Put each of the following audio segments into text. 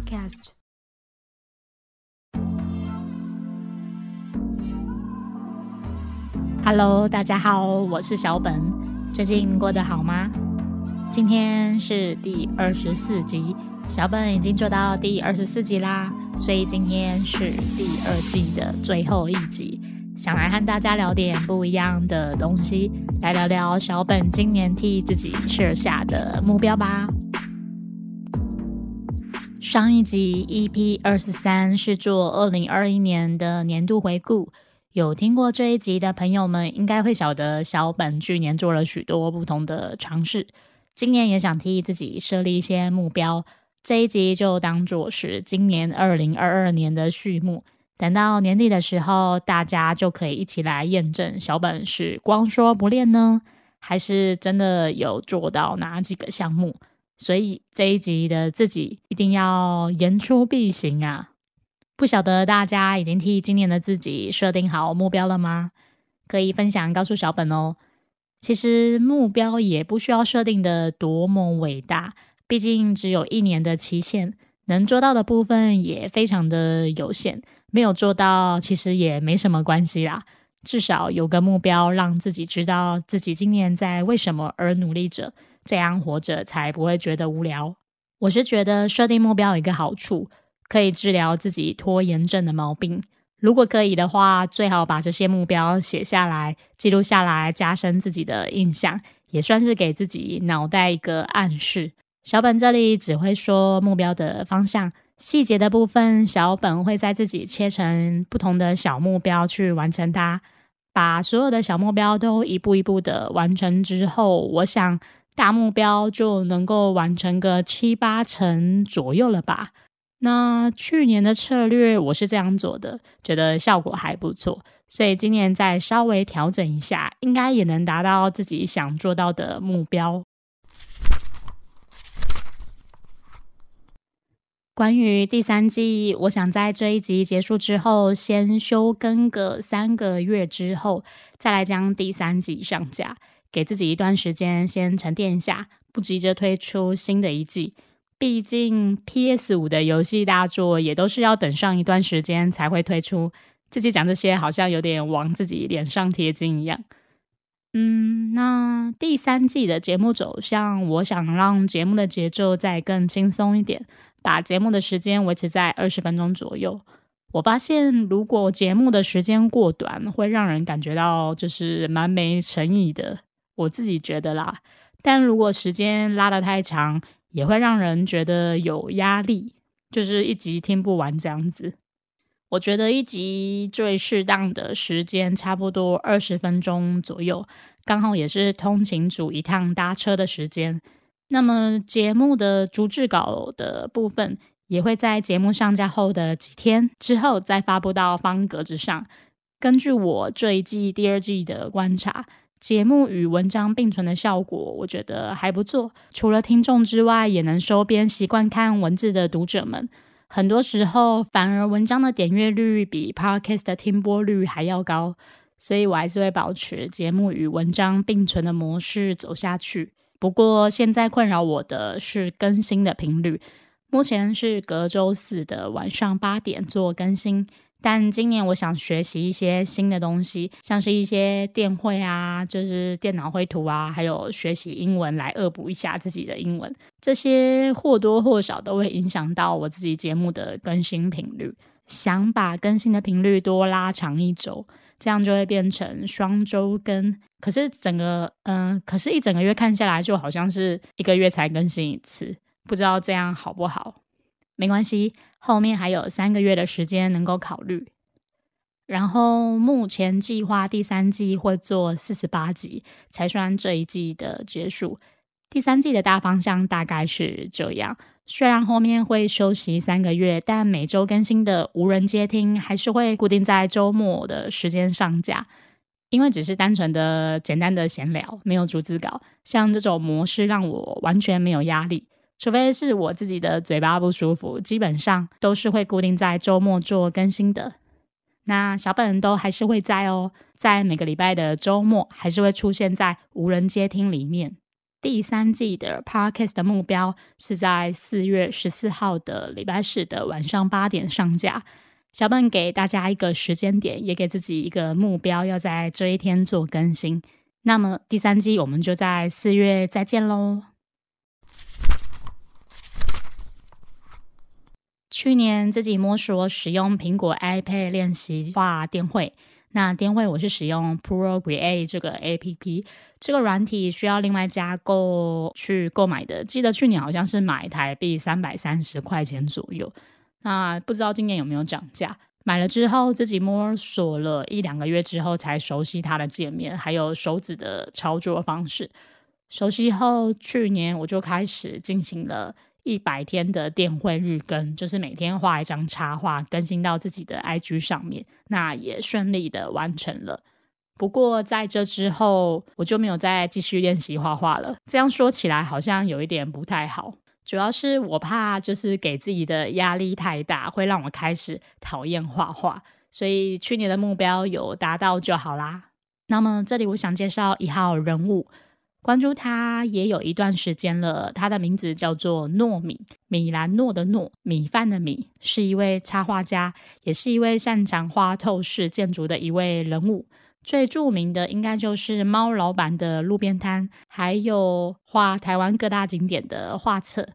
cast。Hello，大家好，我是小本，最近过得好吗？今天是第二十四集，小本已经做到第二十四集啦，所以今天是第二季的最后一集，想来和大家聊点不一样的东西，来聊聊小本今年替自己设下的目标吧。上一集 EP 二十三是做二零二一年的年度回顾。有听过这一集的朋友们，应该会晓得小本去年做了许多不同的尝试，今年也想替自己设立一些目标。这一集就当做是今年二零二二年的序幕。等到年底的时候，大家就可以一起来验证小本是光说不练呢，还是真的有做到哪几个项目。所以这一集的自己一定要言出必行啊！不晓得大家已经替今年的自己设定好目标了吗？可以分享告诉小本哦。其实目标也不需要设定的多么伟大，毕竟只有一年的期限，能做到的部分也非常的有限。没有做到，其实也没什么关系啦。至少有个目标，让自己知道自己今年在为什么而努力着，这样活着才不会觉得无聊。我是觉得设定目标有一个好处。可以治疗自己拖延症的毛病。如果可以的话，最好把这些目标写下来、记录下来，加深自己的印象，也算是给自己脑袋一个暗示。小本这里只会说目标的方向，细节的部分，小本会在自己切成不同的小目标去完成它。把所有的小目标都一步一步的完成之后，我想大目标就能够完成个七八成左右了吧。那去年的策略我是这样做的，觉得效果还不错，所以今年再稍微调整一下，应该也能达到自己想做到的目标。关于第三季，我想在这一集结束之后，先休更个三个月之后，再来将第三季上架，给自己一段时间先沉淀一下，不急着推出新的一季。毕竟 PS 五的游戏大作也都是要等上一段时间才会推出。自己讲这些好像有点往自己脸上贴金一样。嗯，那第三季的节目走向，我想让节目的节奏再更轻松一点，把节目的时间维持在二十分钟左右。我发现如果节目的时间过短，会让人感觉到就是蛮没诚意的。我自己觉得啦，但如果时间拉得太长，也会让人觉得有压力，就是一集听不完这样子。我觉得一集最适当的时间差不多二十分钟左右，刚好也是通勤组一趟搭车的时间。那么节目的逐字稿的部分，也会在节目上架后的几天之后再发布到方格子上。根据我这一季、第二季的观察。节目与文章并存的效果，我觉得还不错。除了听众之外，也能收编习惯看文字的读者们。很多时候，反而文章的点阅率比 podcast 的听播率还要高。所以我还是会保持节目与文章并存的模式走下去。不过，现在困扰我的是更新的频率。目前是隔周四的晚上八点做更新。但今年我想学习一些新的东西，像是一些电绘啊，就是电脑绘图啊，还有学习英文来恶补一下自己的英文。这些或多或少都会影响到我自己节目的更新频率。想把更新的频率多拉长一周，这样就会变成双周更。可是整个，嗯，可是一整个月看下来，就好像是一个月才更新一次，不知道这样好不好？没关系。后面还有三个月的时间能够考虑，然后目前计划第三季会做四十八集才算这一季的结束。第三季的大方向大概是这样，虽然后面会休息三个月，但每周更新的无人接听还是会固定在周末的时间上架，因为只是单纯的简单的闲聊，没有逐字稿，像这种模式让我完全没有压力。除非是我自己的嘴巴不舒服，基本上都是会固定在周末做更新的。那小本都还是会在哦，在每个礼拜的周末还是会出现在无人接听里面。第三季的 podcast 的目标是在四月十四号的礼拜四的晚上八点上架。小笨给大家一个时间点，也给自己一个目标，要在这一天做更新。那么第三季我们就在四月再见喽。去年自己摸索使用苹果 iPad 练习画电绘，那电绘我是使用 Procreate 这个 APP，这个软体需要另外加购去购买的。记得去年好像是买台币三百三十块钱左右。那不知道今年有没有涨价？买了之后自己摸索了一两个月之后，才熟悉它的界面，还有手指的操作方式。熟悉后，去年我就开始进行了一百天的电绘日更，就是每天画一张插画，更新到自己的 IG 上面。那也顺利的完成了。不过在这之后，我就没有再继续练习画画了。这样说起来，好像有一点不太好。主要是我怕，就是给自己的压力太大，会让我开始讨厌画画。所以去年的目标有达到就好啦。那么这里我想介绍一号人物，关注他也有一段时间了。他的名字叫做糯米，米兰诺的糯，米饭的米，是一位插画家，也是一位擅长画透视建筑的一位人物。最著名的应该就是猫老板的路边摊，还有画台湾各大景点的画册。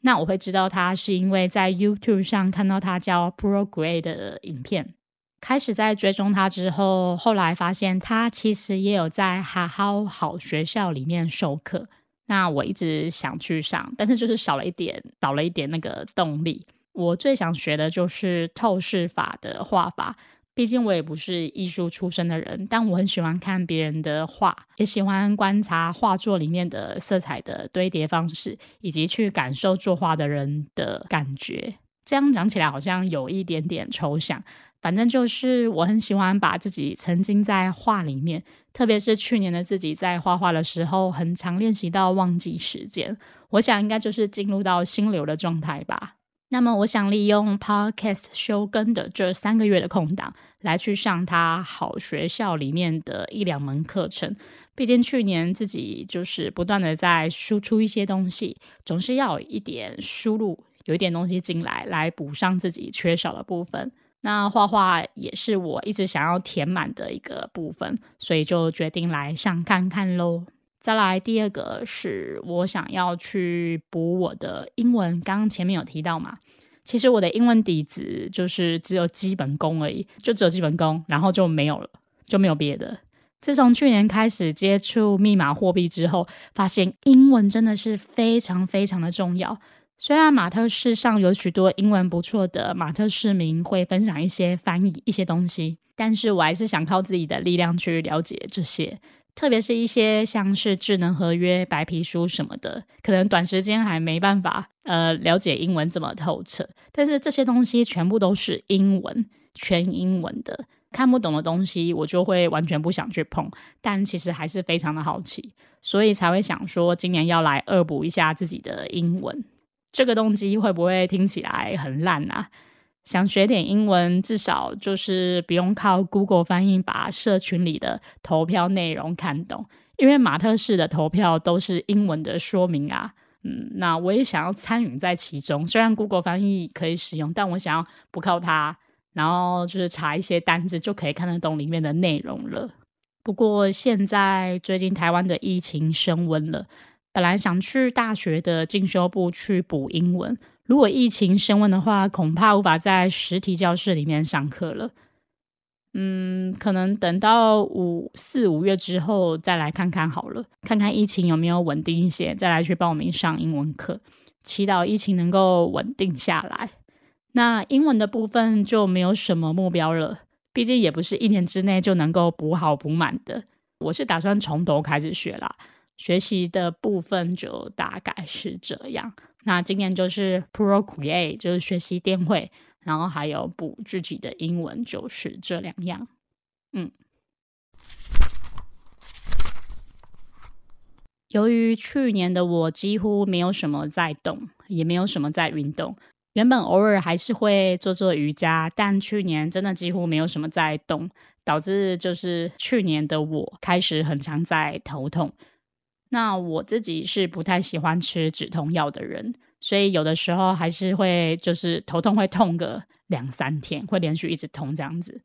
那我会知道他是因为在 YouTube 上看到他教 Procreate 的影片，开始在追踪他之后，后来发现他其实也有在哈好好学校里面授课。那我一直想去上，但是就是少了一点，少了一点那个动力。我最想学的就是透视法的画法。毕竟我也不是艺术出身的人，但我很喜欢看别人的画，也喜欢观察画作里面的色彩的堆叠方式，以及去感受作画的人的感觉。这样讲起来好像有一点点抽象，反正就是我很喜欢把自己沉浸在画里面，特别是去年的自己在画画的时候，很常练习到忘记时间。我想应该就是进入到心流的状态吧。那么，我想利用 Podcast 休更的这三个月的空档，来去上他好学校里面的一两门课程。毕竟去年自己就是不断的在输出一些东西，总是要有一点输入，有一点东西进来，来补上自己缺少的部分。那画画也是我一直想要填满的一个部分，所以就决定来上看看喽。再来第二个是我想要去补我的英文，刚刚前面有提到嘛，其实我的英文底子就是只有基本功而已，就只有基本功，然后就没有了，就没有别的。自从去年开始接触密码货币之后，发现英文真的是非常非常的重要。虽然马特市上有许多英文不错的马特市民会分享一些翻译一些东西，但是我还是想靠自己的力量去了解这些。特别是一些像是智能合约、白皮书什么的，可能短时间还没办法呃了解英文这么透彻。但是这些东西全部都是英文，全英文的，看不懂的东西我就会完全不想去碰。但其实还是非常的好奇，所以才会想说今年要来恶补一下自己的英文。这个动机会不会听起来很烂啊？想学点英文，至少就是不用靠 Google 翻译把社群里的投票内容看懂，因为马特式的投票都是英文的说明啊。嗯，那我也想要参与在其中，虽然 Google 翻译可以使用，但我想要不靠它，然后就是查一些单字就可以看得懂里面的内容了。不过现在最近台湾的疫情升温了，本来想去大学的进修部去补英文。如果疫情升温的话，恐怕无法在实体教室里面上课了。嗯，可能等到五四五月之后再来看看好了，看看疫情有没有稳定一些，再来去报名上英文课。祈祷疫情能够稳定下来。那英文的部分就没有什么目标了，毕竟也不是一年之内就能够补好补满的。我是打算从头开始学啦，学习的部分就大概是这样。那今年就是 Procreate，就是学习电绘，然后还有补自己的英文，就是这两样。嗯，由于去年的我几乎没有什么在动，也没有什么在运动，原本偶尔还是会做做瑜伽，但去年真的几乎没有什么在动，导致就是去年的我开始很常在头痛。那我自己是不太喜欢吃止痛药的人，所以有的时候还是会就是头痛会痛个两三天，会连续一直痛这样子。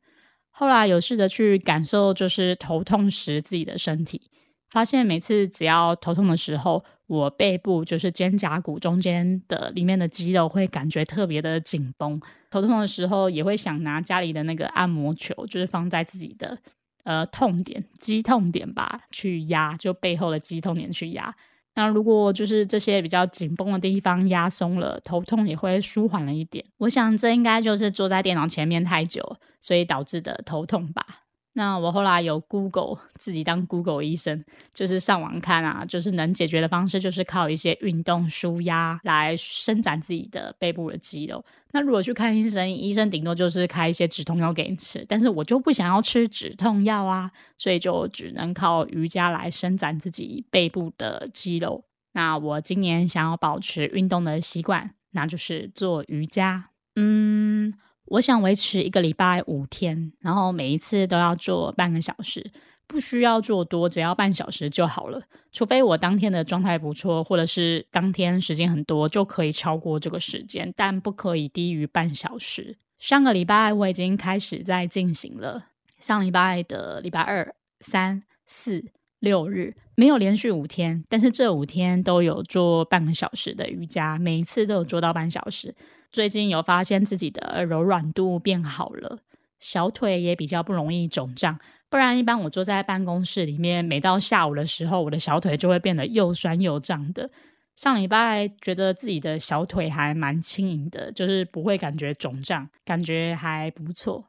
后来有试着去感受，就是头痛时自己的身体，发现每次只要头痛的时候，我背部就是肩胛骨中间的里面的肌肉会感觉特别的紧绷。头痛的时候也会想拿家里的那个按摩球，就是放在自己的呃痛点、肌痛点吧，去压，就背后的肌痛点去压。那如果就是这些比较紧绷的地方压松了，头痛也会舒缓了一点。我想这应该就是坐在电脑前面太久，所以导致的头痛吧。那我后来有 Google 自己当 Google 医生，就是上网看啊，就是能解决的方式就是靠一些运动舒压来伸展自己的背部的肌肉。那如果去看医生，医生顶多就是开一些止痛药给你吃，但是我就不想要吃止痛药啊，所以就只能靠瑜伽来伸展自己背部的肌肉。那我今年想要保持运动的习惯，那就是做瑜伽。嗯。我想维持一个礼拜五天，然后每一次都要做半个小时，不需要做多，只要半小时就好了。除非我当天的状态不错，或者是当天时间很多，就可以超过这个时间，但不可以低于半小时。上个礼拜我已经开始在进行了，上礼拜的礼拜二、三、四、六日没有连续五天，但是这五天都有做半个小时的瑜伽，每一次都有做到半小时。最近有发现自己的柔软度变好了，小腿也比较不容易肿胀。不然，一般我坐在办公室里面，每到下午的时候，我的小腿就会变得又酸又胀的。上礼拜觉得自己的小腿还蛮轻盈的，就是不会感觉肿胀，感觉还不错。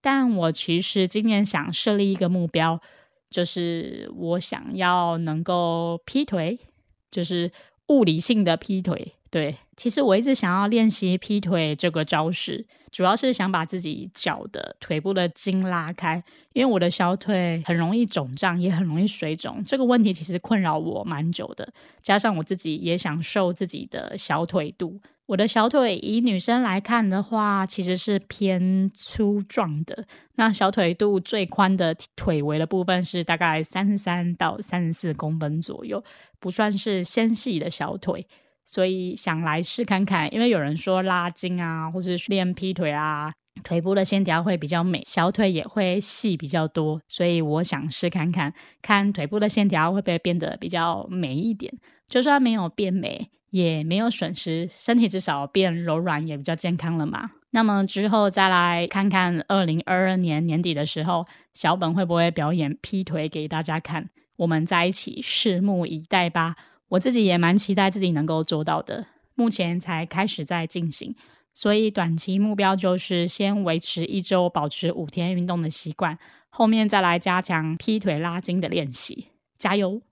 但我其实今年想设立一个目标，就是我想要能够劈腿，就是物理性的劈腿。对，其实我一直想要练习劈腿这个招式，主要是想把自己脚的腿部的筋拉开，因为我的小腿很容易肿胀，也很容易水肿。这个问题其实困扰我蛮久的，加上我自己也想瘦自己的小腿肚。我的小腿以女生来看的话，其实是偏粗壮的。那小腿肚最宽的腿围的部分是大概三十三到三十四公分左右，不算是纤细的小腿。所以想来试看看，因为有人说拉筋啊，或是练劈腿啊，腿部的线条会比较美，小腿也会细比较多。所以我想试看看，看腿部的线条会不会变得比较美一点。就算没有变美，也没有损失，身体至少变柔软，也比较健康了嘛。那么之后再来看看，二零二二年年底的时候，小本会不会表演劈腿给大家看？我们在一起拭目以待吧。我自己也蛮期待自己能够做到的，目前才开始在进行，所以短期目标就是先维持一周保持五天运动的习惯，后面再来加强劈腿拉筋的练习，加油！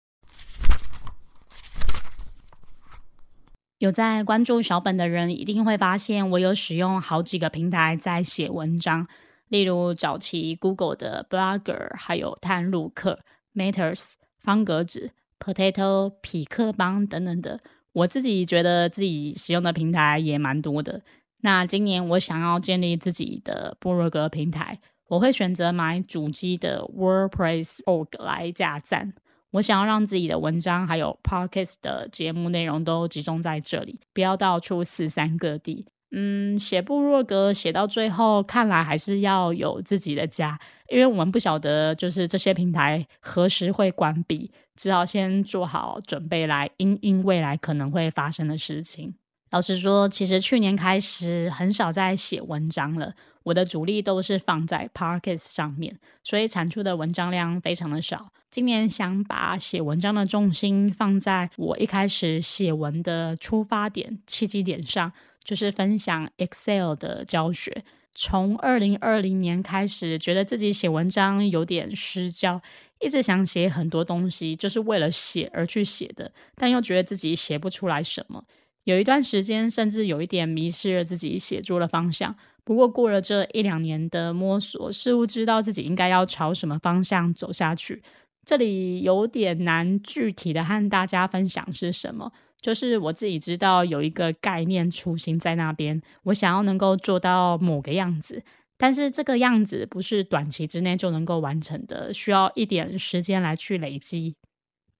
有在关注小本的人一定会发现，我有使用好几个平台在写文章，例如早期 Google 的 Blogger，还有探路客、Matters、方格子。Potato、匹克邦等等的，我自己觉得自己使用的平台也蛮多的。那今年我想要建立自己的部落格平台，我会选择买主机的 WordPress org 来架站。我想要让自己的文章还有 Podcast 的节目内容都集中在这里，不要到处四散各地。嗯，写部落格写到最后，看来还是要有自己的家，因为我们不晓得就是这些平台何时会关闭。只好先做好准备来应应未来可能会发生的事情。老实说，其实去年开始很少在写文章了，我的主力都是放在 p a r k e s 上面，所以产出的文章量非常的少。今年想把写文章的重心放在我一开始写文的出发点、契机点上，就是分享 Excel 的教学。从二零二零年开始，觉得自己写文章有点失焦，一直想写很多东西，就是为了写而去写的，但又觉得自己写不出来什么。有一段时间，甚至有一点迷失了自己写作的方向。不过过了这一两年的摸索，似乎知道自己应该要朝什么方向走下去。这里有点难具体的和大家分享是什么。就是我自己知道有一个概念雏形在那边，我想要能够做到某个样子，但是这个样子不是短期之内就能够完成的，需要一点时间来去累积。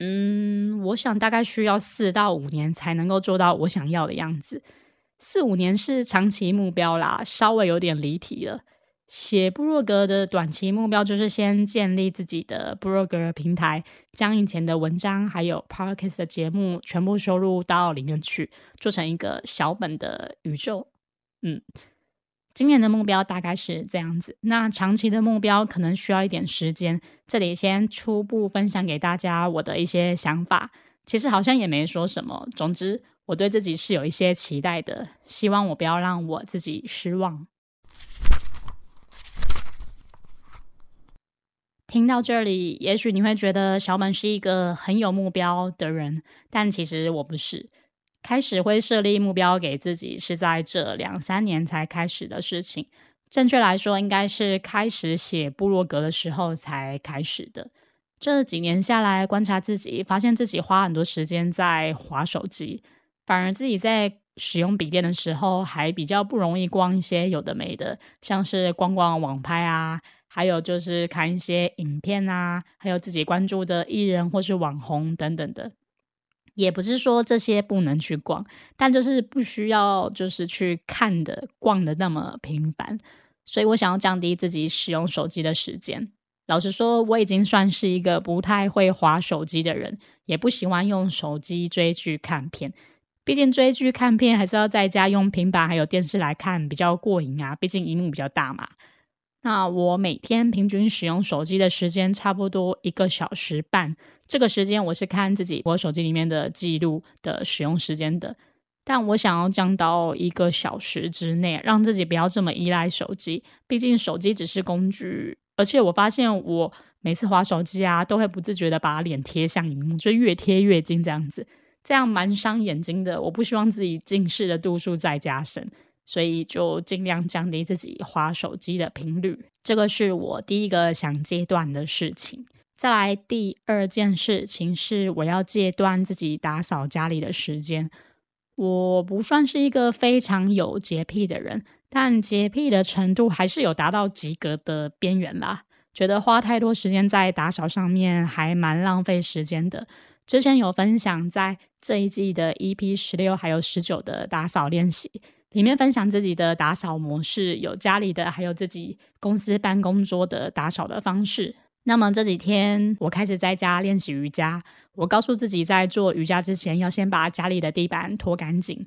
嗯，我想大概需要四到五年才能够做到我想要的样子。四五年是长期目标啦，稍微有点离题了。写部落格的短期目标就是先建立自己的部落格平台，将以前的文章还有 podcast 的节目全部收录到里面去，做成一个小本的宇宙。嗯，今年的目标大概是这样子。那长期的目标可能需要一点时间，这里先初步分享给大家我的一些想法。其实好像也没说什么，总之我对自己是有一些期待的，希望我不要让我自己失望。听到这里，也许你会觉得小本是一个很有目标的人，但其实我不是。开始会设立目标给自己，是在这两三年才开始的事情。正确来说，应该是开始写部落格的时候才开始的。这几年下来，观察自己，发现自己花很多时间在划手机，反而自己在使用笔电的时候，还比较不容易逛一些有的没的，像是逛逛网拍啊。还有就是看一些影片啊，还有自己关注的艺人或是网红等等的，也不是说这些不能去逛，但就是不需要就是去看的逛的那么频繁，所以我想要降低自己使用手机的时间。老实说，我已经算是一个不太会滑手机的人，也不喜欢用手机追剧看片，毕竟追剧看片还是要在家用平板还有电视来看比较过瘾啊，毕竟荧幕比较大嘛。那我每天平均使用手机的时间差不多一个小时半，这个时间我是看自己我手机里面的记录的使用时间的。但我想要降到一个小时之内，让自己不要这么依赖手机。毕竟手机只是工具，而且我发现我每次滑手机啊，都会不自觉的把脸贴向荧幕，就越贴越近这样子，这样蛮伤眼睛的。我不希望自己近视的度数再加深。所以就尽量降低自己划手机的频率，这个是我第一个想戒断的事情。再来第二件事情是，我要戒断自己打扫家里的时间。我不算是一个非常有洁癖的人，但洁癖的程度还是有达到及格的边缘啦。觉得花太多时间在打扫上面，还蛮浪费时间的。之前有分享在这一季的 EP 十六还有十九的打扫练习。里面分享自己的打扫模式，有家里的，还有自己公司办公桌的打扫的方式。那么这几天我开始在家练习瑜伽，我告诉自己在做瑜伽之前要先把家里的地板拖干净。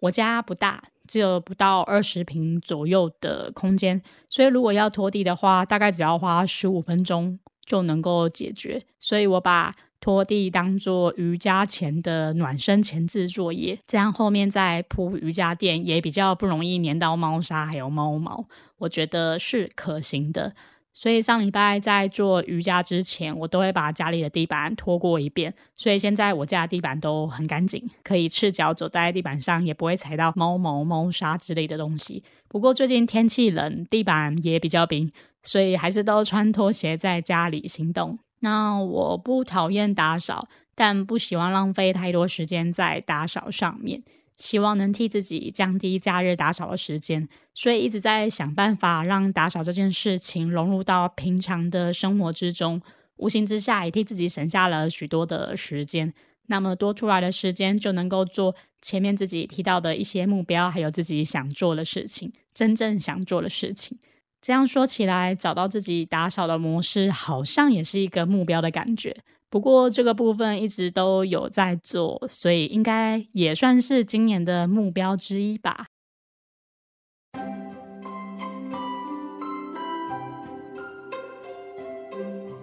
我家不大，只有不到二十平左右的空间，所以如果要拖地的话，大概只要花十五分钟就能够解决。所以我把拖地当做瑜伽前的暖身前置作业，这样后面再铺瑜伽垫也比较不容易粘到猫砂还有猫毛，我觉得是可行的。所以上礼拜在做瑜伽之前，我都会把家里的地板拖过一遍，所以现在我家的地板都很干净，可以赤脚走在地板上，也不会踩到猫毛、猫砂之类的东西。不过最近天气冷，地板也比较冰，所以还是都穿拖鞋在家里行动。那我不讨厌打扫，但不喜欢浪费太多时间在打扫上面。希望能替自己降低假日打扫的时间，所以一直在想办法让打扫这件事情融入到平常的生活之中。无形之下，也替自己省下了许多的时间。那么多出来的时间，就能够做前面自己提到的一些目标，还有自己想做的事情，真正想做的事情。这样说起来，找到自己打扫的模式，好像也是一个目标的感觉。不过这个部分一直都有在做，所以应该也算是今年的目标之一吧。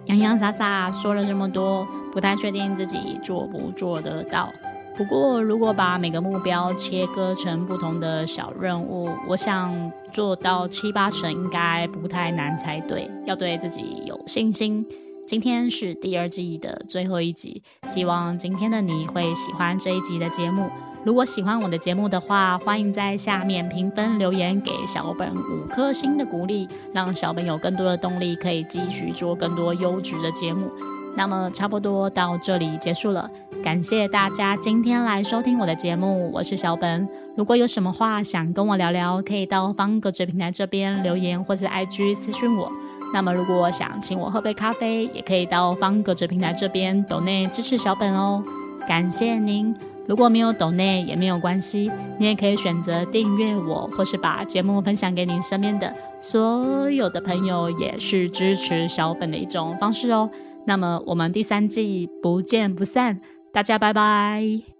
洋洋洒洒说了这么多，不太确定自己做不做得到。不过，如果把每个目标切割成不同的小任务，我想做到七八成应该不太难才对。要对自己有信心。今天是第二季的最后一集，希望今天的你会喜欢这一集的节目。如果喜欢我的节目的话，欢迎在下面评分留言给小本五颗星的鼓励，让小本有更多的动力，可以继续做更多优质的节目。那么差不多到这里结束了，感谢大家今天来收听我的节目，我是小本。如果有什么话想跟我聊聊，可以到方格子平台这边留言，或者 IG 私讯我。那么如果想请我喝杯咖啡，也可以到方格子平台这边抖内支持小本哦，感谢您。如果没有抖内也没有关系，你也可以选择订阅我，或是把节目分享给你身边的所有的朋友，也是支持小本的一种方式哦。那么我们第三季不见不散，大家拜拜。